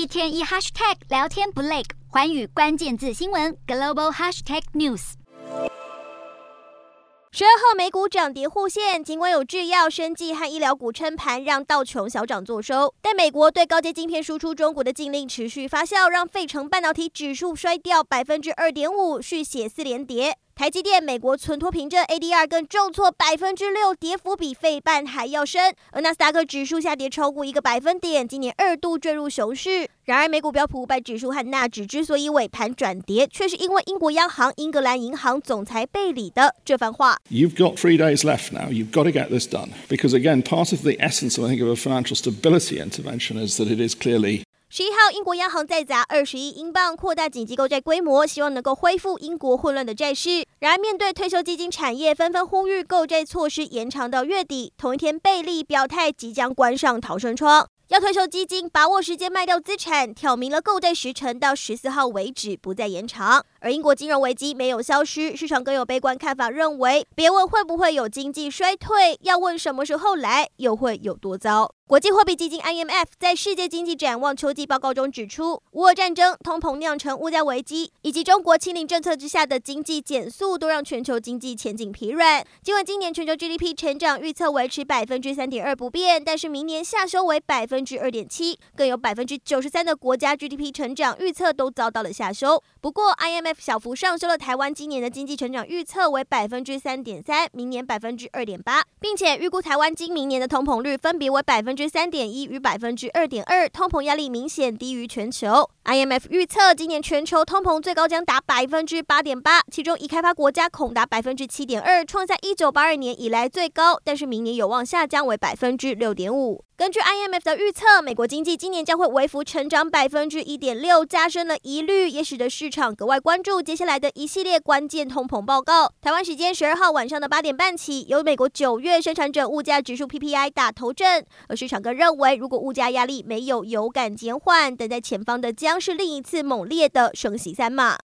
一天一 hashtag 聊天不累，寰宇关键字新闻 global hashtag news。十二号美股涨跌互现，尽管有制药、生技和医疗股撑盘，让道琼小涨作收，但美国对高阶晶片输出中国的禁令持续发酵，让费城半导体指数摔掉百分之二点五，续写四连跌。台积电、美国存托凭证 ADR 更重挫百分之六，跌幅比费半还要深。而纳斯达克指数下跌超过一个百分点，今年二度坠入熊市。然而，美股标普五百指数和纳指之所以尾盘转跌，却是因为英国央行英格兰银行总裁贝里的这番话：You've got three days left now. You've got to get this done because again, part of the essence, I think, of a financial stability intervention is that it is clearly 十一号，英国央行再砸二十亿英镑扩大紧急购债规模，希望能够恢复英国混乱的债市。然而，面对退休基金产业纷纷呼吁购债措施延长到月底，同一天，贝利表态即将关上逃生窗，要退休基金把握时间卖掉资产，挑明了购债时程到十四号为止，不再延长。而英国金融危机没有消失，市场更有悲观看法，认为别问会不会有经济衰退，要问什么时候来，又会有多糟。国际货币基金 IMF 在世界经济展望秋季报告中指出，乌俄战争、通膨酿成物价危机，以及中国清零政策之下的经济减速，都让全球经济前景疲软。尽管今年全球 GDP 成长预测维持百分之三点二不变，但是明年下修为百分之二点七，更有百分之九十三的国家 GDP 成长预测都遭到了下修。不过，IMF 小幅上修了台湾今年的经济成长预测为百分之三点三，明年百分之二点八，并且预估台湾今明年的通膨率分别为百分之之三点一与百分之二点二，通膨压力明显低于全球。IMF 预测今年全球通膨最高将达百分之八点八，其中已开发国家恐达百分之七点二，创下一九八二年以来最高。但是明年有望下降为百分之六点五。根据 IMF 的预测，美国经济今年将会微幅成长百分之一点六，加深了疑虑，也使得市场格外关注接下来的一系列关键通膨报告。台湾时间十二号晚上的八点半起，由美国九月生产者物价指数 PPI 打头阵，而市场更认为，如果物价压力没有有感减缓，等在前方的将是另一次猛烈的升息三码。